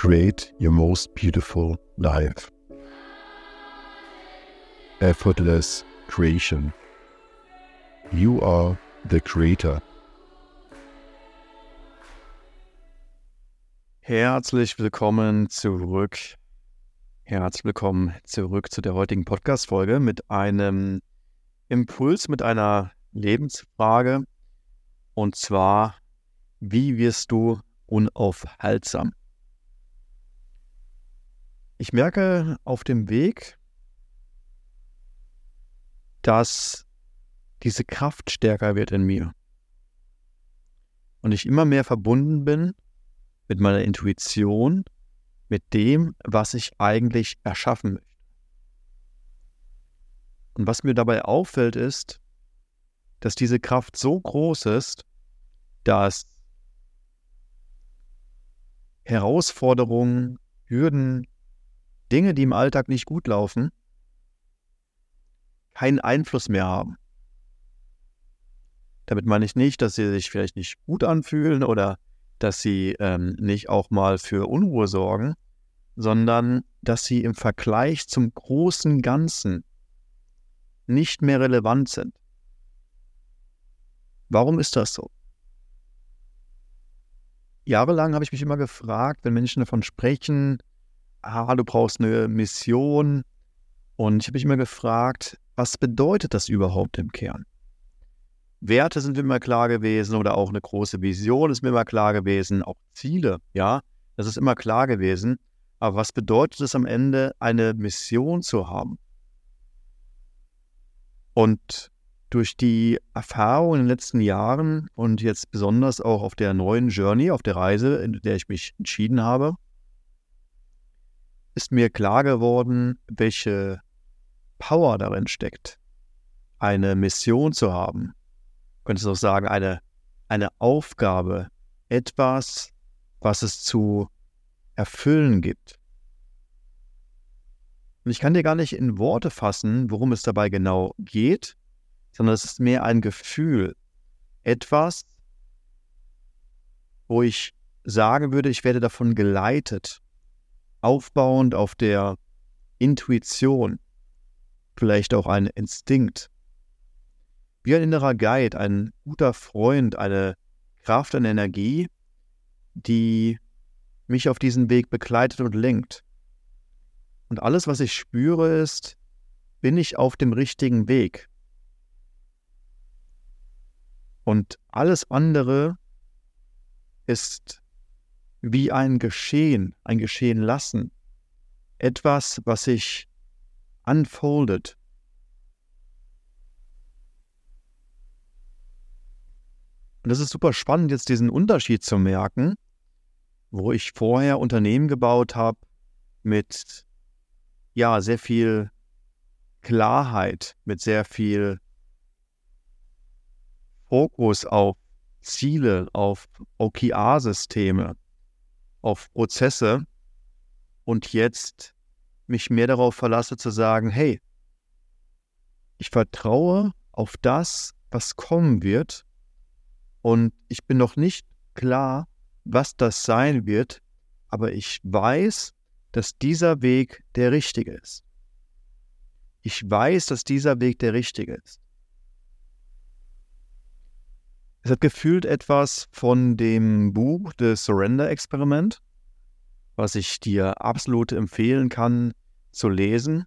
create your most beautiful life. Effortless creation. You are the creator. Herzlich willkommen zurück. Herzlich willkommen zurück zu der heutigen Podcast-Folge mit einem Impuls, mit einer Lebensfrage. Und zwar, wie wirst du unaufhaltsam? Ich merke auf dem Weg, dass diese Kraft stärker wird in mir. Und ich immer mehr verbunden bin mit meiner Intuition, mit dem, was ich eigentlich erschaffen möchte. Und was mir dabei auffällt, ist, dass diese Kraft so groß ist, dass Herausforderungen, Hürden, Dinge, die im Alltag nicht gut laufen, keinen Einfluss mehr haben. Damit meine ich nicht, dass sie sich vielleicht nicht gut anfühlen oder dass sie ähm, nicht auch mal für Unruhe sorgen, sondern dass sie im Vergleich zum großen Ganzen nicht mehr relevant sind. Warum ist das so? Jahrelang habe ich mich immer gefragt, wenn Menschen davon sprechen, ah, du brauchst eine Mission. Und ich habe mich immer gefragt, was bedeutet das überhaupt im Kern? Werte sind mir immer klar gewesen oder auch eine große Vision ist mir immer klar gewesen, auch Ziele, ja, das ist immer klar gewesen. Aber was bedeutet es am Ende, eine Mission zu haben? Und durch die Erfahrung in den letzten Jahren und jetzt besonders auch auf der neuen Journey, auf der Reise, in der ich mich entschieden habe, ist mir klar geworden, welche Power darin steckt, eine Mission zu haben. Könntest du auch sagen, eine, eine Aufgabe, etwas, was es zu erfüllen gibt. Und ich kann dir gar nicht in Worte fassen, worum es dabei genau geht, sondern es ist mehr ein Gefühl, etwas, wo ich sagen würde, ich werde davon geleitet aufbauend auf der Intuition, vielleicht auch ein Instinkt. Wie ein innerer Guide, ein guter Freund, eine Kraft, eine Energie, die mich auf diesen Weg begleitet und lenkt. Und alles, was ich spüre, ist, bin ich auf dem richtigen Weg? Und alles andere ist wie ein Geschehen, ein Geschehen lassen. Etwas, was sich unfoldet. Und das ist super spannend, jetzt diesen Unterschied zu merken, wo ich vorher Unternehmen gebaut habe mit ja sehr viel Klarheit, mit sehr viel Fokus auf Ziele, auf OKR-Systeme, auf Prozesse und jetzt mich mehr darauf verlasse zu sagen, hey, ich vertraue auf das, was kommen wird und ich bin noch nicht klar, was das sein wird, aber ich weiß, dass dieser Weg der richtige ist. Ich weiß, dass dieser Weg der richtige ist. Es hat gefühlt etwas von dem Buch The Surrender Experiment, was ich dir absolut empfehlen kann zu lesen,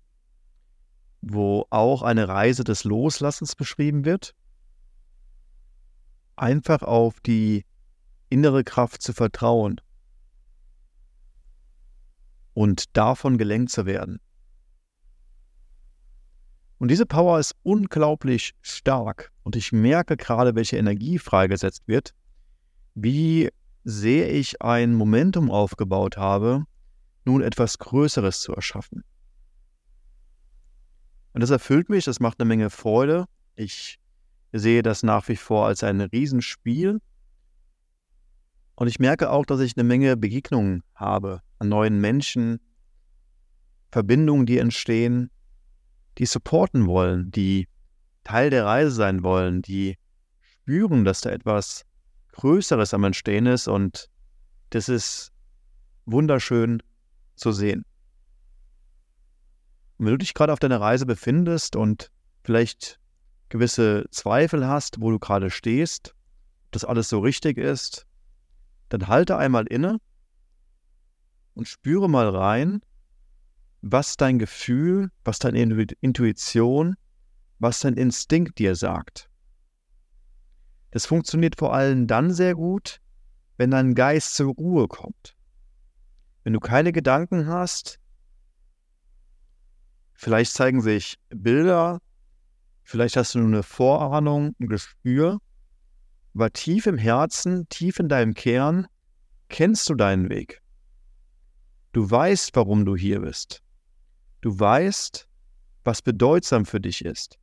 wo auch eine Reise des Loslassens beschrieben wird. Einfach auf die innere Kraft zu vertrauen und davon gelenkt zu werden. Und diese Power ist unglaublich stark. Und ich merke gerade, welche Energie freigesetzt wird, wie sehr ich ein Momentum aufgebaut habe, nun etwas Größeres zu erschaffen. Und das erfüllt mich, das macht eine Menge Freude. Ich sehe das nach wie vor als ein Riesenspiel. Und ich merke auch, dass ich eine Menge Begegnungen habe an neuen Menschen, Verbindungen, die entstehen, die supporten wollen, die Teil der Reise sein wollen, die spüren, dass da etwas Größeres am Entstehen ist und das ist wunderschön zu sehen. Und wenn du dich gerade auf deiner Reise befindest und vielleicht gewisse Zweifel hast, wo du gerade stehst, ob das alles so richtig ist, dann halte einmal inne und spüre mal rein, was dein Gefühl, was deine Intuition, was dein Instinkt dir sagt. Das funktioniert vor allem dann sehr gut, wenn dein Geist zur Ruhe kommt. Wenn du keine Gedanken hast, vielleicht zeigen sich Bilder, vielleicht hast du nur eine Vorahnung, ein Gespür, aber tief im Herzen, tief in deinem Kern kennst du deinen Weg. Du weißt, warum du hier bist. Du weißt, was bedeutsam für dich ist.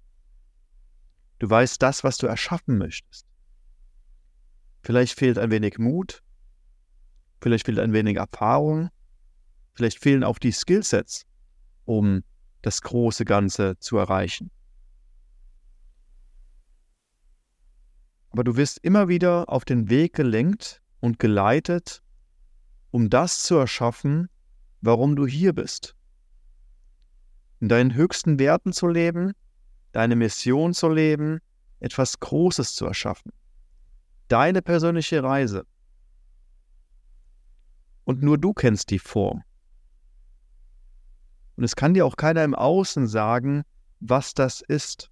Du weißt das, was du erschaffen möchtest. Vielleicht fehlt ein wenig Mut, vielleicht fehlt ein wenig Erfahrung, vielleicht fehlen auch die Skillsets, um das große Ganze zu erreichen. Aber du wirst immer wieder auf den Weg gelenkt und geleitet, um das zu erschaffen, warum du hier bist in deinen höchsten Werten zu leben, deine Mission zu leben, etwas Großes zu erschaffen. Deine persönliche Reise. Und nur du kennst die Form. Und es kann dir auch keiner im Außen sagen, was das ist.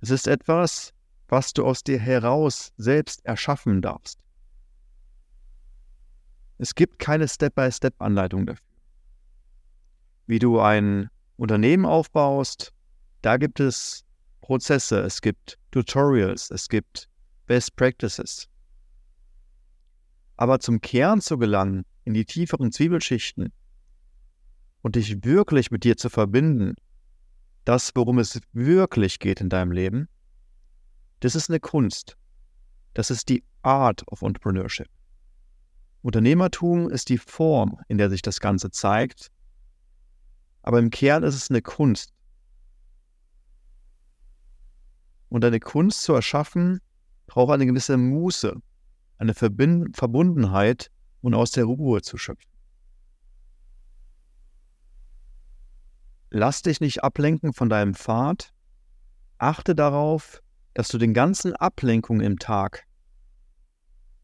Es ist etwas, was du aus dir heraus selbst erschaffen darfst. Es gibt keine Step-by-Step-Anleitung dafür. Wie du ein Unternehmen aufbaust, da gibt es Prozesse, es gibt Tutorials, es gibt Best Practices. Aber zum Kern zu gelangen, in die tieferen Zwiebelschichten und dich wirklich mit dir zu verbinden, das, worum es wirklich geht in deinem Leben, das ist eine Kunst. Das ist die Art of Entrepreneurship. Unternehmertum ist die Form, in der sich das Ganze zeigt aber im Kern ist es eine Kunst. Und eine Kunst zu erschaffen, braucht eine gewisse Muße, eine Verbind Verbundenheit und aus der Ruhe zu schöpfen. Lass dich nicht ablenken von deinem Pfad. Achte darauf, dass du den ganzen Ablenkungen im Tag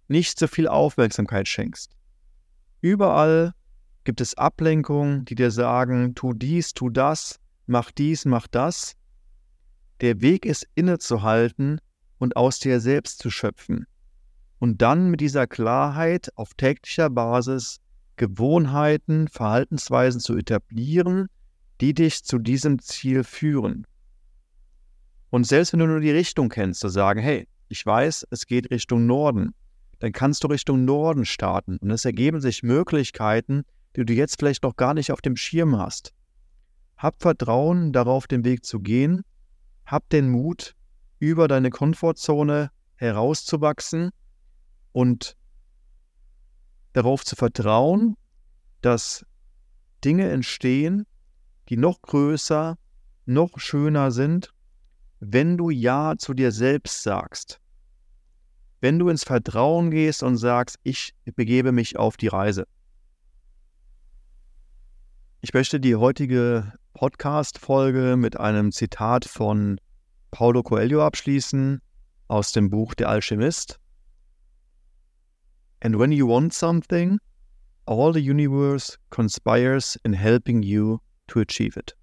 nicht so viel Aufmerksamkeit schenkst. Überall gibt es Ablenkungen, die dir sagen, tu dies, tu das, mach dies, mach das. Der Weg ist innezuhalten und aus dir selbst zu schöpfen. Und dann mit dieser Klarheit auf täglicher Basis Gewohnheiten, Verhaltensweisen zu etablieren, die dich zu diesem Ziel führen. Und selbst wenn du nur die Richtung kennst, zu sagen, hey, ich weiß, es geht Richtung Norden, dann kannst du Richtung Norden starten. Und es ergeben sich Möglichkeiten, die du jetzt vielleicht noch gar nicht auf dem Schirm hast. Hab Vertrauen darauf, den Weg zu gehen. Hab den Mut, über deine Komfortzone herauszuwachsen und darauf zu vertrauen, dass Dinge entstehen, die noch größer, noch schöner sind, wenn du Ja zu dir selbst sagst. Wenn du ins Vertrauen gehst und sagst, ich begebe mich auf die Reise. Ich möchte die heutige Podcast-Folge mit einem Zitat von Paulo Coelho abschließen aus dem Buch Der Alchemist. And when you want something, all the universe conspires in helping you to achieve it.